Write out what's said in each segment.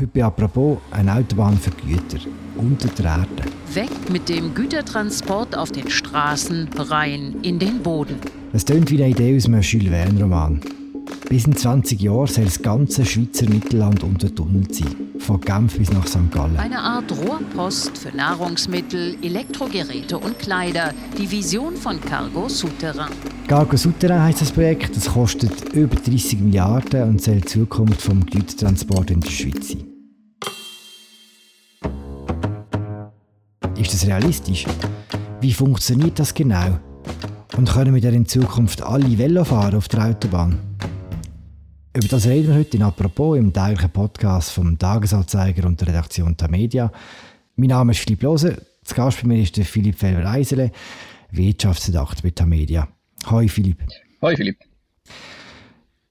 Heute bei apropos eine Autobahn für Güter unter der Erde. Weg mit dem Gütertransport auf den Straßen, rein in den Boden. Es klingt wie eine Idee aus einem Jules Verne-Roman. Bis in 20 Jahren soll das ganze Schweizer Mittelland untertunnelt sein. Von Genf bis nach St. Gallen. Eine Art Rohrpost für Nahrungsmittel, Elektrogeräte und Kleider. Die Vision von Cargo Souterrain. Cargo Souterrain heisst das Projekt. Das kostet über 30 Milliarden und soll die Zukunft des Gütertransports in der Schweiz sein. Ist das realistisch? Wie funktioniert das genau? Und können wir in Zukunft alle Velo fahren auf der Autobahn? Über das reden wir heute in «Apropos» im täglichen Podcast vom Tagesanzeiger und der Redaktion Tamedia. Mein Name ist Philipp Lose. Zu Gast bei mir ist der Philipp Felber-Eisele, Wirtschaftsredakteur bei Tamedia. Hoi Philipp. Hoi Philipp.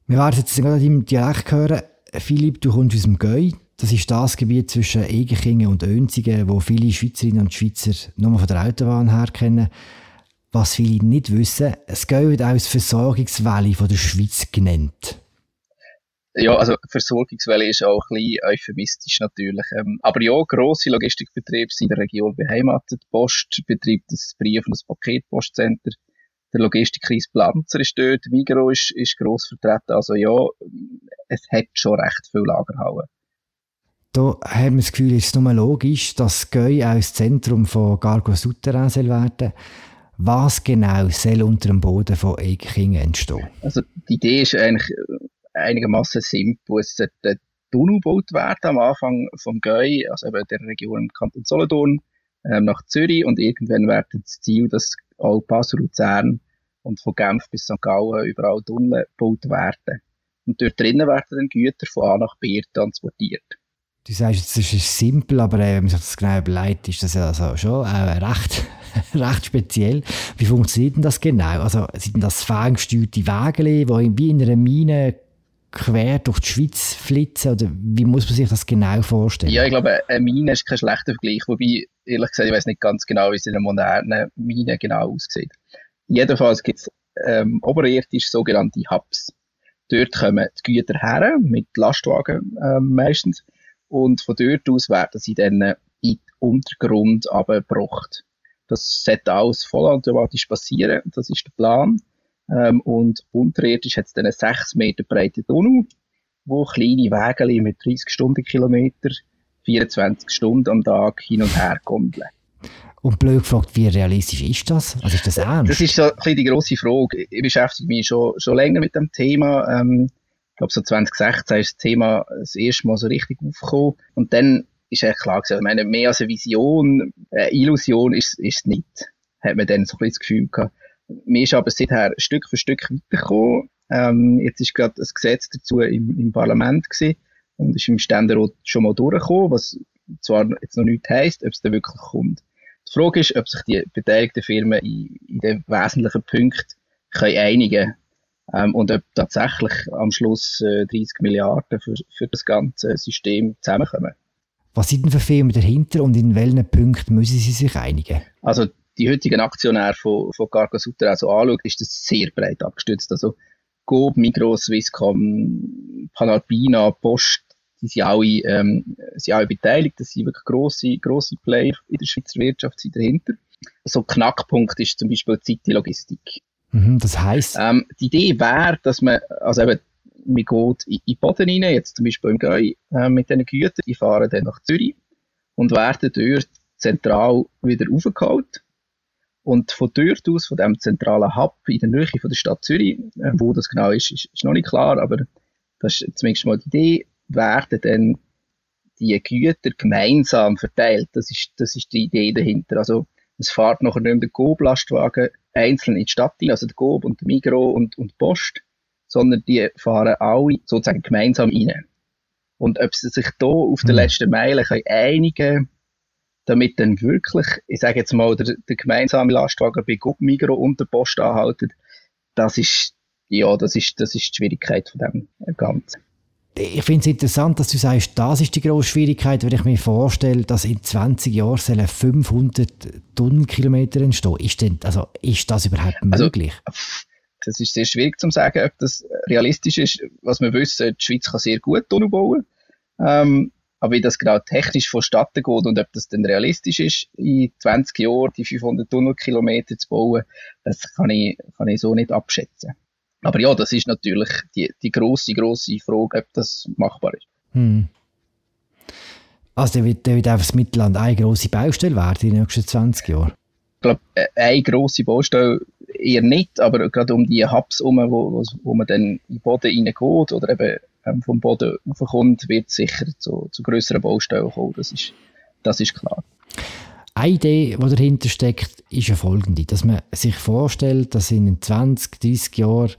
Wir werden jetzt gerade im Dialekt hören. Philipp, du kommst aus dem Göi. Das ist das Gebiet zwischen Egerkingen und Önzigen, wo viele Schweizerinnen und Schweizer nur von der Autobahn her kennen. Was viele nicht wissen, es wird auch das Versorgungsvalley der Schweiz genannt. Ja, also Versorgungswelle ist auch ein bisschen euphemistisch natürlich. Ähm, aber ja, grosse Logistikbetriebe sind in der Region beheimatet. Die Post betreibt das Brief- und das Paketpostcenter. Der Logistikkreis Planzer ist dort, Migros ist, ist gross vertreten. Also ja, es hat schon recht viel Lagerhallen. Da haben wir das Gefühl, es ist nur logisch, dass Göi auch das Zentrum von Gargo Souterrain soll werden Was genau soll unter dem Boden von Eikingen entstehen? Also die Idee ist eigentlich einigermaßen simpel. Es sollte Tunnel gebaut werden am Anfang vom Göi, also eben der Region Kanton Solothurn, ähm, nach Zürich und irgendwann wäre das Ziel, dass auch Basel, Luzern und von Genf bis St. Gallen überall Tunnel gebaut werden. Und dort drinnen werden dann Güter von A nach B transportiert. Du sagst das ist simpel, aber äh, wenn man sich das genau überlegt, ist das ja also schon äh, recht, recht speziell. Wie funktioniert denn das genau? Also sind das ferngesteuerte Wagen, die wie in einer Mine quer durch die Schweiz flitzen? Oder wie muss man sich das genau vorstellen? Ja, ich glaube, eine Mine ist kein schlechter Vergleich. Wobei, ehrlich gesagt, ich weiß nicht ganz genau, wie es in einer modernen Mine genau aussieht. Jedenfalls gibt es ähm, oberirdisch sogenannte Hubs. Dort kommen die Güter her, mit Lastwagen ähm, meistens. Und von dort aus werden sie dann in den Untergrund abgebracht. Das sollte alles vollautomatisch passieren. Das ist der Plan. Ähm, und unterirdisch hat es dann einen 6 Meter breiten Tunnel, wo kleine Wege mit 30 Stundenkilometer 24 Stunden am Tag hin und her kommen. Und blöd gefragt, wie realistisch ist das? Also ist das ernst? Das ist so ein bisschen die grosse Frage. Ich beschäftige mich schon, schon länger mit dem Thema. Ähm, ich glaube, so 2016 ist das Thema das erste Mal so richtig aufgekommen. Und dann ist eigentlich klar gewesen, ich meine, mehr als eine Vision, eine Illusion ist, ist es nicht. Hat man dann so ein bisschen das Gefühl gehabt. Mir ist aber seither Stück für Stück weitergekommen. Ähm, jetzt ist gerade das Gesetz dazu im, im Parlament gewesen und ist im Ständerat schon mal durchgekommen, was zwar jetzt noch nicht heisst, ob es dann wirklich kommt. Die Frage ist, ob sich die beteiligten Firmen in, in den wesentlichen Punkten können einigen ähm, und ob tatsächlich am Schluss äh, 30 Milliarden für, für das ganze System zusammenkommen. Was sind denn für Firmen dahinter und in welchen Punkten müssen sie sich einigen? Also die heutigen Aktionäre von, von Cargo Sutter also anschaut, ist das sehr breit abgestützt. Also Coop, Migros, Swisscom, Panalpina, Post, die sind alle, ähm, sind alle beteiligt. Das sind wirklich grosse, grosse Player in der Schweizer Wirtschaft sind dahinter. So Knackpunkt ist zum Beispiel die City-Logistik. Mhm, das heisst? Ähm, die Idee wäre, dass man, also eben, man geht in, in Boden rein, jetzt zum Beispiel im Gäu, äh, mit diesen Gütern, die fahren dann nach Zürich und werden dort zentral wieder aufgeholt und von dort aus, von dem zentralen Hub in der Nähe von der Stadt Zürich, äh, wo das genau ist, ist, ist noch nicht klar, aber das ist zumindest mal die Idee, werden dann die Güter gemeinsam verteilt. Das ist, das ist die Idee dahinter. Also, es fährt nachher nicht mehr der Coop-Lastwagen einzeln in die Stadt rein, also der Coop und der Migro und, und die Post, sondern die fahren alle sozusagen gemeinsam rein. Und ob sie sich da auf der mhm. letzten Meile einigen können, damit dann wirklich, ich sage jetzt mal, der, der gemeinsame Lastwagen bei Migro und der Post anhalten, das ist, ja, das ist, das ist die Schwierigkeit von dem Ganzen. Ich finde es interessant, dass du sagst, das ist die grosse Schwierigkeit, wenn ich mir vorstelle, dass in 20 Jahren 500 Tunnelkilometer entstehen. Ist, denn, also, ist das überhaupt also, möglich? Also, das ist sehr schwierig zu sagen, ob das realistisch ist. Was wir wissen, die Schweiz kann sehr gut Tunnel bauen. Ähm, Aber wie das genau technisch vonstatten geht und ob das denn realistisch ist, in 20 Jahren die 500 Tunnelkilometer zu bauen, das kann ich, kann ich so nicht abschätzen. Aber ja, das ist natürlich die, die grosse, grosse Frage, ob das machbar ist. Hm. Also, der wird, der wird einfach das Mittelland eine grosse Baustelle werden in den nächsten 20 Jahren? Ich glaube, äh, eine grosse Baustelle eher nicht, aber gerade um die Hubs herum, wo, wo, wo man dann in den Boden reingeht oder eben ähm, vom Boden raufkommt, wird sicher zu, zu grösseren Baustellen kommen. Das ist, das ist klar. Eine Idee, die dahinter steckt, ist ja folgende, dass man sich vorstellt, dass in 20, 30 Jahren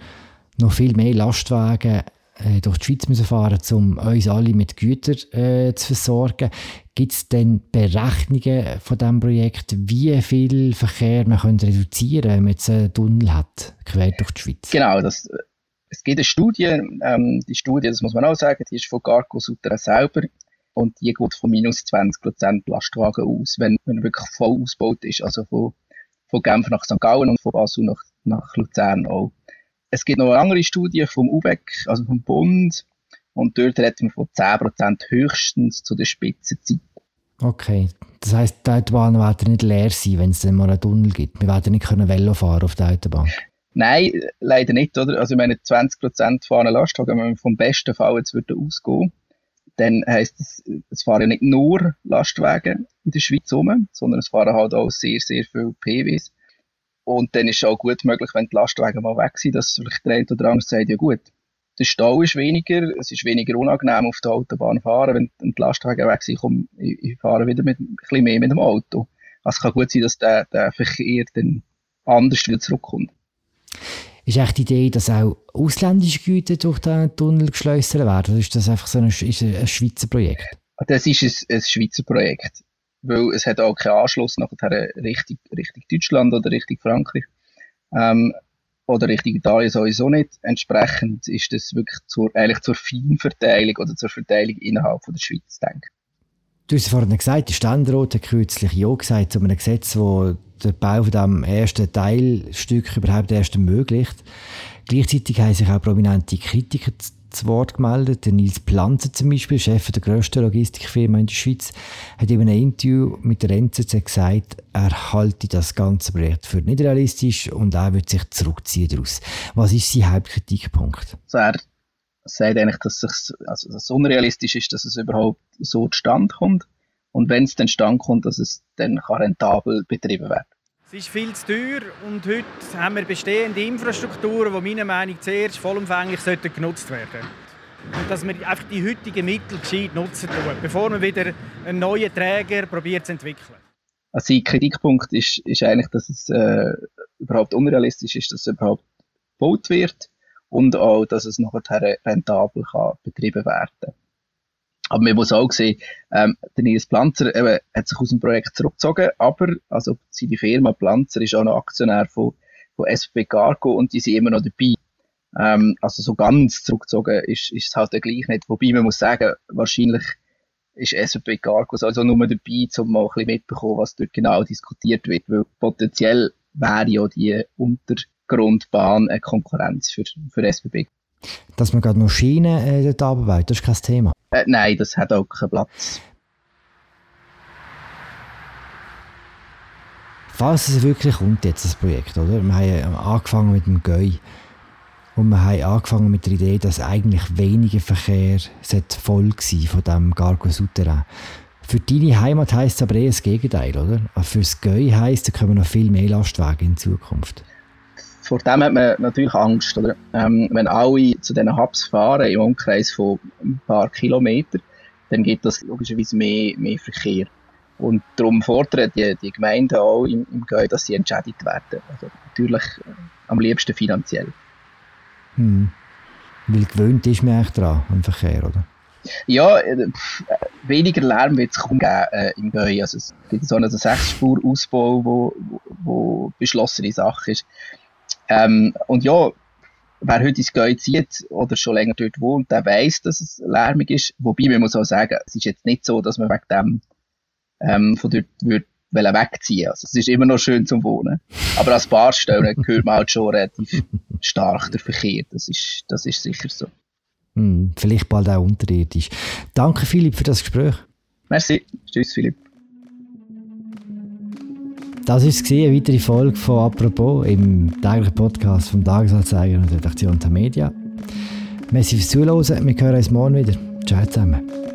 noch viel mehr Lastwagen äh, durch die Schweiz müssen fahren um uns alle mit Gütern äh, zu versorgen. Gibt es denn Berechnungen von diesem Projekt, wie viel Verkehr man reduzieren könnte, wenn man jetzt einen Tunnel hat, quer durch die Schweiz? Genau, das, es gibt eine Studie, ähm, die Studie, das muss man auch sagen, die ist von Garco Sutter selber und die geht von minus 20% Lastwagen aus, wenn, wenn er wirklich voll ausgebaut ist, also von, von Genf nach St. Gallen und von Basel nach, nach Luzern auch. Es gibt noch eine andere Studie vom UBEC, also vom Bund, und dort reden wir von 10% höchstens zu der Spitzenzeit. Okay, das heisst, die Autobahn werden nicht leer sein, wenn es mal einen Tunnel gibt. Wir werden nicht können Velo fahren auf der Autobahn. Nein, leider nicht, oder? Also, ich meine, 20% fahren Lastwagen, wenn wir vom besten Fall jetzt würden ausgehen, dann heisst es, es fahren nicht nur Lastwagen in der Schweiz rum, sondern es fahren halt auch sehr, sehr viele PWs. Und dann ist es auch gut möglich, wenn die Lastwagen mal weg sind, dass vielleicht der eine oder andere sagt, ja gut, der Stau ist weniger, es ist weniger unangenehm auf der Autobahn fahren, wenn die Lastwagen weg sind, komm, ich, ich fahre wieder mit, ein bisschen mehr mit dem Auto. Also es kann gut sein, dass der, der Verkehr dann anders wieder zurückkommt. Ist echt die Idee, dass auch ausländische Güter durch den Tunnel geschleust werden? Oder ist das einfach so ein, ist ein Schweizer Projekt? Das ist ein, ein Schweizer Projekt weil es hat auch keinen Anschluss nachher Richtung, Richtung Deutschland oder Richtung Frankreich. Ähm, oder Richtung Italien sowieso nicht. Entsprechend ist das wirklich zur, eigentlich zur Feinverteilung oder zur Verteilung innerhalb von der Schweiz denken. Du hast vorhin gesagt, der Ständerat hat kürzlich Ja gesagt zu einem Gesetz, das den Bau von diesem ersten Teilstück überhaupt erst ermöglicht. Gleichzeitig haben sich auch prominente Kritiker zu Wort gemeldet. Der Nils Planzer zum Beispiel, Chef der grössten Logistikfirma in der Schweiz, hat in einem Interview mit der NZZ gesagt, er halte das ganze Projekt für nicht realistisch und er würde sich zurückziehen daraus. Was ist sein Hauptkritikpunkt? Also sagt eigentlich, dass, es, also dass unrealistisch ist, dass es überhaupt so zustande kommt. Und wenn es dann zustande kommt, dass es dann rentabel betrieben wird. Es ist viel zu teuer und heute haben wir bestehende Infrastrukturen, die meiner Meinung nach zuerst vollumfänglich genutzt werden sollten. Und dass wir einfach die heutigen Mittel gescheit nutzen, bevor man wieder einen neuen Träger probiert zu entwickeln. Also der Kritikpunkt ist, ist eigentlich, dass es äh, überhaupt unrealistisch ist, dass es überhaupt gebaut wird und auch, dass es nachher rentabel kann betrieben werden. Aber man muss auch sehen, ähm, der Nils Planzer eben, hat sich aus dem Projekt zurückgezogen, aber also seine Firma Planzer ist auch noch Aktionär von, von SB Cargo und die sind immer noch dabei. Ähm, also so ganz zurückgezogen ist, ist es halt gleich nicht. Wobei man muss sagen, wahrscheinlich ist SB Cargo also nur dabei, um mal ein bisschen mitbekommen, was dort genau diskutiert wird, weil potenziell wäre ja die Untergrundbahn eine Konkurrenz für, für SBB. Dass man gerade noch Schienen äh, dort arbeitet, das ist kein Thema. Äh, nein, das hat auch keinen Platz. Falls es wirklich kommt, jetzt das Projekt, oder? Wir haben angefangen mit dem GÖI. Und wir haben angefangen mit der Idee, dass eigentlich weniger Verkehr voll sein von diesem Gargo Souterrain. Für deine Heimat heisst es aber eher das Gegenteil, oder? Für das GÖI heisst, da kommen noch viel mehr Lastwagen in Zukunft vor dem hat man natürlich Angst. Oder? Ähm, wenn alle zu diesen Hubs fahren, im Umkreis von ein paar Kilometern, dann gibt das logischerweise mehr, mehr Verkehr. Und darum fordern die, die Gemeinden auch im, im Gäu, dass sie entschädigt werden. Also natürlich äh, am liebsten finanziell. Hm. Weil gewöhnt ist man eigentlich daran, am Verkehr, oder? Ja, äh, weniger Lärm wird es kaum geben äh, im Gäu. Also es gibt so einen Sechsspur-Ausbau, wo, wo beschlossene Sache ist. Ähm, und ja, wer heute ins Gäu zieht oder schon länger dort wohnt, der weiß, dass es lärmig ist. Wobei, man muss auch sagen, es ist jetzt nicht so, dass man wegen dem ähm, von dort würde wegziehen Also es ist immer noch schön zum Wohnen. Aber als Barstellen hört man halt schon relativ stark den Verkehr. Das ist, das ist sicher so. Hm, vielleicht bald auch unterirdisch. Danke, Philipp, für das Gespräch. Merci. Tschüss, Philipp. Das war eine weitere Folge von «Apropos» im täglichen Podcast vom Tagesanzeiger und Redaktion der Media. Merci fürs Zuhören. Wir hören uns morgen wieder. Ciao zusammen.